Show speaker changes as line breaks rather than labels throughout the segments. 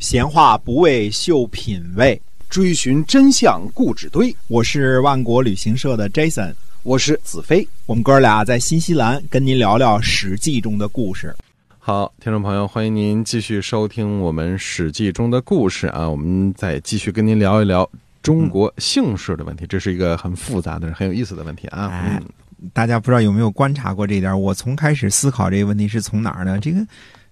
闲话不为秀品味，
追寻真相故纸堆。
我是万国旅行社的 Jason，
我是子飞。
我们哥俩在新西兰跟您聊聊《史记》中的故事。
好，听众朋友，欢迎您继续收听我们《史记》中的故事啊！我们再继续跟您聊一聊中国姓氏的问题，这是一个很复杂的、很有意思的问题啊。
哎，大家不知道有没有观察过这一点？我从开始思考这个问题是从哪儿呢？这个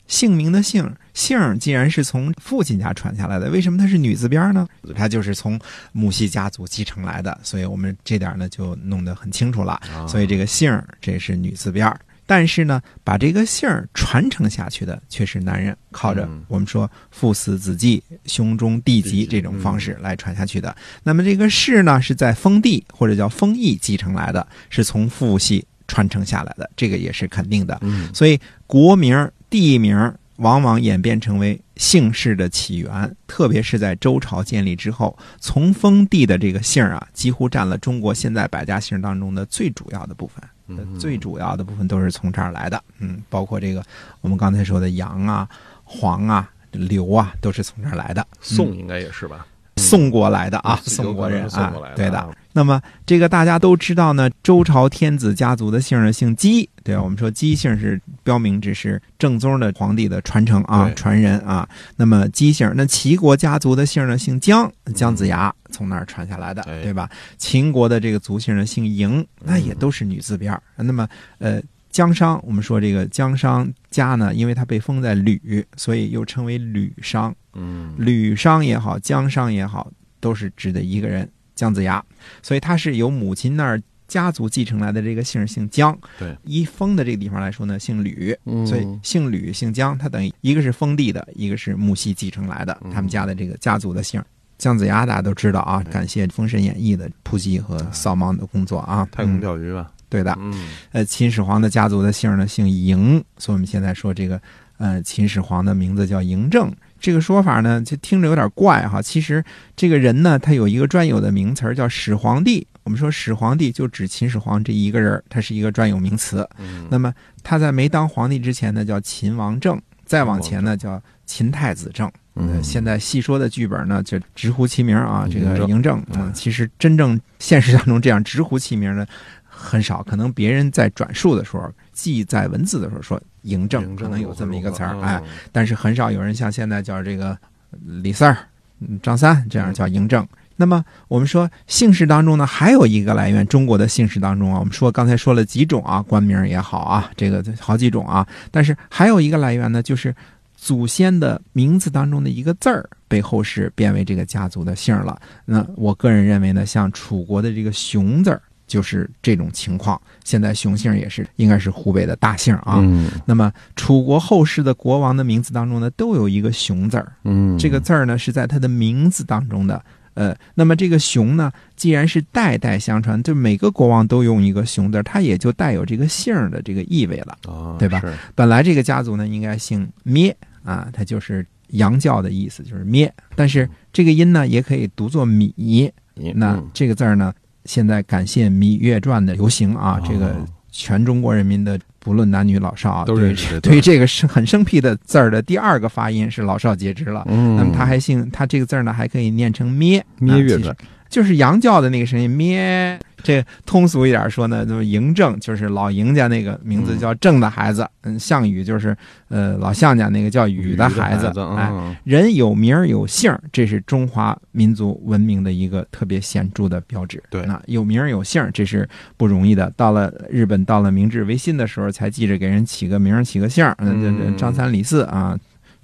姓名的姓姓既然是从父亲家传下来的，为什么它是女字边呢？它就是从母系家族继承来的，所以我们这点呢就弄得很清楚了。所以这个姓这是女字边。但是呢，把这个姓儿传承下去的却是男人，靠着我们说父死子继、兄终弟及这种方式来传下去的。那么这个氏呢，是在封地或者叫封邑继承来的，是从父系传承下来的，这个也是肯定的。所以国名、地名往往演变成为姓氏的起源，特别是在周朝建立之后，从封地的这个姓啊，几乎占了中国现在百家姓当中的最主要的部分。最主要的部分都是从这儿来的，嗯，包括这个我们刚才说的杨啊、黄啊、刘啊，都是从这儿来的。
宋应该也是吧？
宋国来的啊，宋国人
啊，
对的。那么这个大家都知道呢，周朝天子家族的姓姓姬，对啊，我们说姬姓是标明这是正宗的皇帝的传承啊，传人啊。那么姬姓，那齐国家族的姓呢姓姜，姜子牙从那儿传下来的，对吧？秦国的这个族姓呢姓嬴，那也都是女字边那么呃。姜商，我们说这个姜商家呢，因为他被封在吕，所以又称为吕商。
嗯，
吕商也好，姜商也好，都是指的一个人姜子牙。所以他是由母亲那儿家族继承来的这个姓姓姜。
对，
一封的这个地方来说呢，姓吕。所以姓吕姓姜，他等于一个是封地的，一个是母系继承来的，他们家的这个家族的姓。姜子牙大家都知道啊，感谢《封神演义》的普及和扫盲的工作啊。
太空钓鱼吧。
对的，
嗯，
呃，秦始皇的家族的姓呢姓嬴，所以我们现在说这个，呃，秦始皇的名字叫嬴政。这个说法呢，就听着有点怪哈。其实这个人呢，他有一个专有的名词叫始皇帝。我们说始皇帝就指秦始皇这一个人，他是一个专有名词。那么他在没当皇帝之前呢，叫秦王政；再往前呢，叫秦太子政。
嗯，
现在细说的剧本呢，就直呼其名啊，这个嬴政。啊，其实真正现实当中这样直呼其名的。很少，可能别人在转述的时候，记在文字的时候说“嬴政”，可能有这么一个词儿，哎，但是很少有人像现在叫这个李四儿、张三这样叫嬴政。那么我们说姓氏当中呢，还有一个来源，中国的姓氏当中啊，我们说刚才说了几种啊，官名也好啊，这个好几种啊，但是还有一个来源呢，就是祖先的名字当中的一个字儿被后世变为这个家族的姓了。那我个人认为呢，像楚国的这个熊字儿。就是这种情况。现在熊姓也是，应该是湖北的大姓啊。
嗯。
那么楚国后世的国王的名字当中呢，都有一个熊字儿。
嗯。
这个字儿呢是在他的名字当中的。呃，那么这个熊呢，既然是代代相传，就每个国王都用一个熊字，它也就带有这个姓的这个意味了，对吧？本来这个家族呢应该姓咩啊，它就是羊教的意思，就是咩。但是这个音呢也可以读作米。那这个字儿呢？现在感谢《芈月传》的流行啊，这个全中国人民的不论男女老少啊，
对
对这个生很生僻的字儿的第二个发音是老少皆知了。那么他还姓他这个字儿呢，还可以念成咩
咩月传，
就是羊叫的那个声音咩。这通俗一点说呢，就是嬴政，就是老嬴家那个名字叫郑的孩子。嗯，项羽就是呃老项家那个叫羽的孩子。哎，人有名有姓，这是中华民族文明的一个特别显著的标志。
对，
那有名有姓，这是不容易的。到了日本，到了明治维新的时候，才记着给人起个名起个姓。嗯，张三李四啊。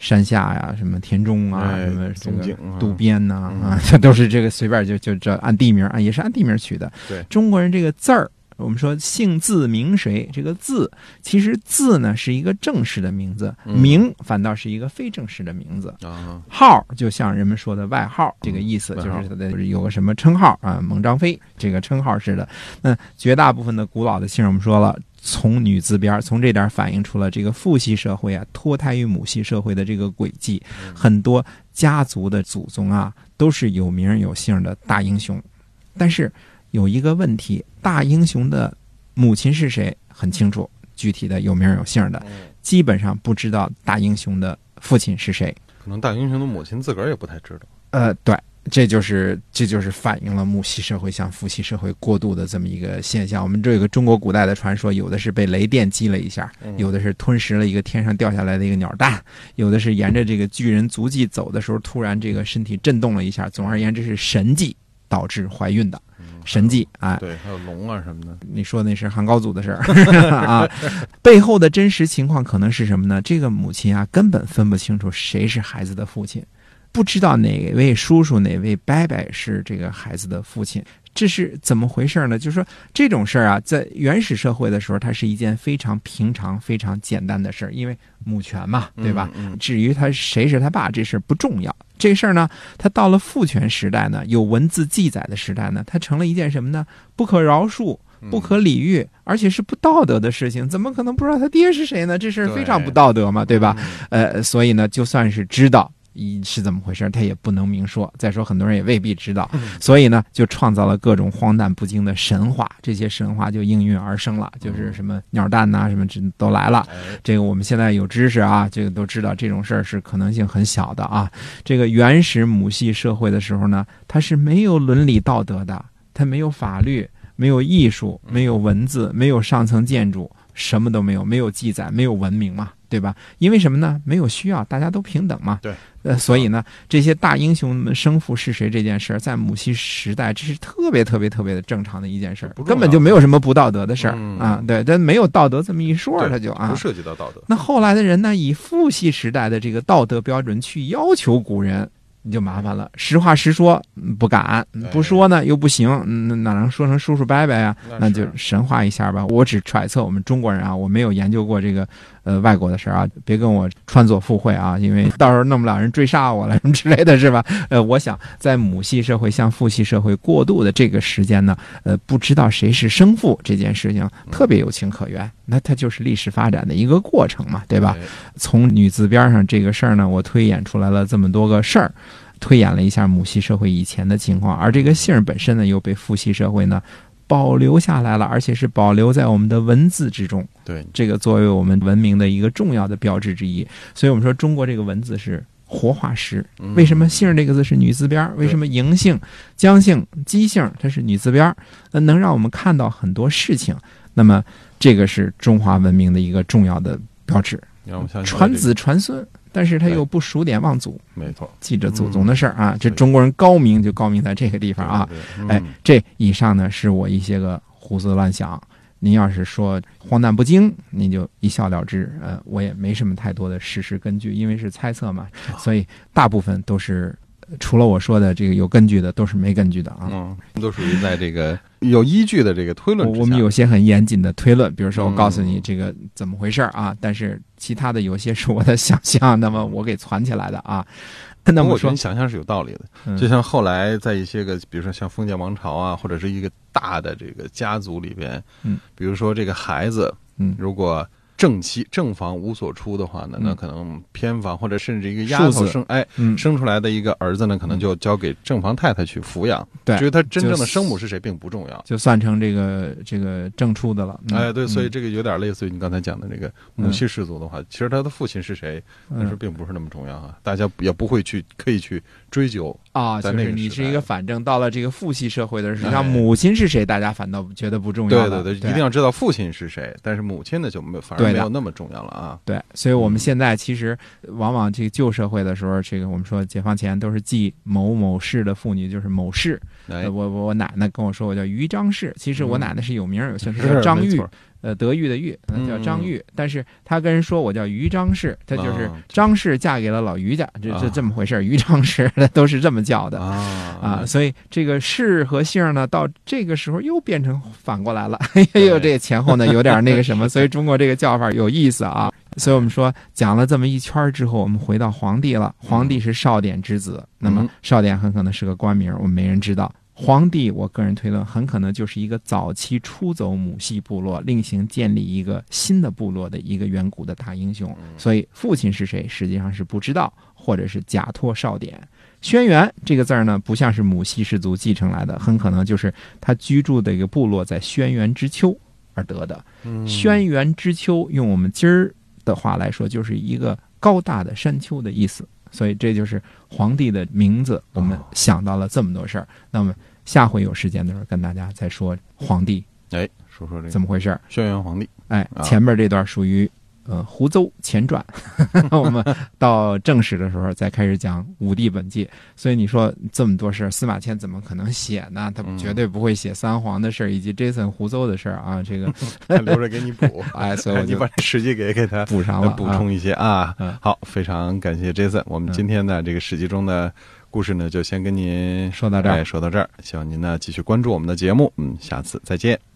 山下呀，什么田中啊，什么这个渡边呐，啊，这 都是这个随便就就这按地名啊，也是按地名取的。
对，
中国人这个字儿，我们说姓字名谁，这个字其实字呢是一个正式的名字，名反倒是一个非正式的名字。号就像人们说的外号这个意思，就是有个什么称号啊，蒙张飞这个称号似的。那绝大部分的古老的姓，我们说了。从女字边，从这点反映出了这个父系社会啊脱胎于母系社会的这个轨迹。很多家族的祖宗啊都是有名有姓的大英雄，但是有一个问题：大英雄的母亲是谁很清楚，具体的有名有姓的，基本上不知道大英雄的父亲是谁。
可能大英雄的母亲自个儿也不太知道。
呃，对，这就是这就是反映了母系社会向父系社会过渡的这么一个现象。我们这有个中国古代的传说，有的是被雷电击了一下，有的是吞食了一个天上掉下来的一个鸟蛋，有的是沿着这个巨人足迹走的时候，突然这个身体震动了一下。总而言之，是神迹导致怀孕的。神迹啊！
对，还有龙啊什么的。
你说那是汉高祖的事儿 啊，背后的真实情况可能是什么呢？这个母亲啊，根本分不清楚谁是孩子的父亲，不知道哪位叔叔、哪位伯伯是这个孩子的父亲。这是怎么回事呢？就是说这种事儿啊，在原始社会的时候，它是一件非常平常、非常简单的事儿，因为母权嘛，对吧？至于他谁是他爸，这事儿不重要。这事儿呢，他到了父权时代呢，有文字记载的时代呢，它成了一件什么呢？不可饶恕、不可理喻，而且是不道德的事情。怎么可能不知道他爹是谁呢？这事儿非常不道德嘛，对吧？呃，所以呢，就算是知道。一是怎么回事，他也不能明说。再说，很多人也未必知道，所以呢，就创造了各种荒诞不经的神话。这些神话就应运而生了，就是什么鸟蛋呐，什么这都来了。这个我们现在有知识啊，这个都知道这种事儿是可能性很小的啊。这个原始母系社会的时候呢，它是没有伦理道德的，它没有法律，没有艺术，没有文字，没有上层建筑，什么都没有，没有记载，没有文明嘛。对吧？因为什么呢？没有需要，大家都平等嘛。
对，
呃，所以呢，这些大英雄们生父是谁这件事儿，在母系时代，这是特别特别特别的正常的一件事儿，根本就没有什么不道德的事儿啊。对，但没有道德这么一说，他就啊，
不涉及到道德。
那后来的人呢，以父系时代的这个道德标准去要求古人。你就麻烦了，实话实说不敢，不说呢又不行，那哪能说成叔叔伯伯呀？那就神话一下吧。我只揣测我们中国人啊，我没有研究过这个呃外国的事儿啊，别跟我穿左附会啊，因为到时候弄不了人追杀我了什么之类的是吧？呃，我想在母系社会向父系社会过渡的这个时间呢，呃，不知道谁是生父这件事情特别有情可原，那它就是历史发展的一个过程嘛，对吧？从女字边上这个事儿呢，我推演出来了这么多个事儿。推演了一下母系社会以前的情况，而这个姓本身呢，又被父系社会呢保留下来了，而且是保留在我们的文字之中。
对，
这个作为我们文明的一个重要的标志之一。所以我们说中国这个文字是活化石。为什么姓这个字是女字边？为什么嬴姓、姜姓、姬姓它是女字边？那能让我们看到很多事情。那么这个是中华文明的一个重要的标志。传子传孙。但是他又不数典忘祖，
没错，
记着祖宗的事儿啊。这中国人高明就高明在这个地方啊。哎，这以上呢是我一些个胡思乱想。您要是说荒诞不经，您就一笑了之。呃，我也没什么太多的事实根据，因为是猜测嘛，所以大部分都是。除了我说的这个有根据的，都是没根据的啊。
嗯，都属于在这个 有依据的这个推论。
我们有些很严谨的推论，比如说我告诉你这个怎么回事啊，但是其他的有些是我的想象，那么我给攒起来的啊。那
我觉得想象是有道理的，就像后来在一些个，比如说像封建王朝啊，或者是一个大的这个家族里边，
嗯，
比如说这个孩子，
嗯，
如果。正妻正房无所出的话呢，那可能偏房或者甚至一个丫头生哎生出来的一个儿子呢，可能就交给正房太太去抚养。
对，
至于他真正的生母是谁并不重要，
就算成这个这个正出的了。
哎，对，所以这个有点类似于你刚才讲的这个母系氏族的话，其实他的父亲是谁，那是并不是那么重要啊，大家也不会去刻意去追究
啊。就是你是一个反正到了这个父系社会的时候，母亲是谁，大家反倒觉得不重
要。对
对
对，一定要知道父亲是谁，但是母亲呢就没反而没有那么重要了啊。
对，所以我们现在其实往往这个旧社会的时候，这个我们说解放前都是记某某氏的妇女，就是某氏。我我我奶奶跟我说，我叫于张氏。其实我奶奶是有名有姓，是叫张玉。呃，德育的育，叫张玉，但是他跟人说我叫于张氏，他就是张氏嫁给了老于家，这这这么回事于张氏都是这么叫的
啊。
啊，所以这个氏和姓呢，到这个时候又变成反过来了，哎呦这前后呢有点那个什么，所以中国这个叫法有意思啊。所以我们说讲了这么一圈之后，我们回到皇帝了，皇帝是少典之子，那么少典很可能是个官名，我们没人知道。皇帝，我个人推论，很可能就是一个早期出走母系部落，另行建立一个新的部落的一个远古的大英雄。所以，父亲是谁，实际上是不知道，或者是假托少典。轩辕这个字儿呢，不像是母系氏族继承来的，很可能就是他居住的一个部落在轩辕之丘而得的。轩辕之丘，用我们今儿的话来说，就是一个高大的山丘的意思。所以这就是皇帝的名字，我们想到了这么多事儿。那么下回有时间的时候，跟大家再说皇帝
哎，说说这个
怎么回事儿。
轩辕皇帝，
哎
啊，
前面这段属于呃胡诌前传，我们到正史的时候再开始讲武帝本纪。所以你说这么多事儿，司马迁怎么可能写呢？他
嗯
绝对不会写三皇的事儿以及 Jason 胡诌的事儿啊。这个
留着给你补。
哎，所以我
你
就
把这史记给给他
补上了，
补充一些啊
嗯。
好，非常感谢 Jason。我们
嗯
今天的这个史记中的故事呢，就先跟您
说到这儿
哎说到这儿。希望您呢继续关注我们的节目。嗯，下次再见。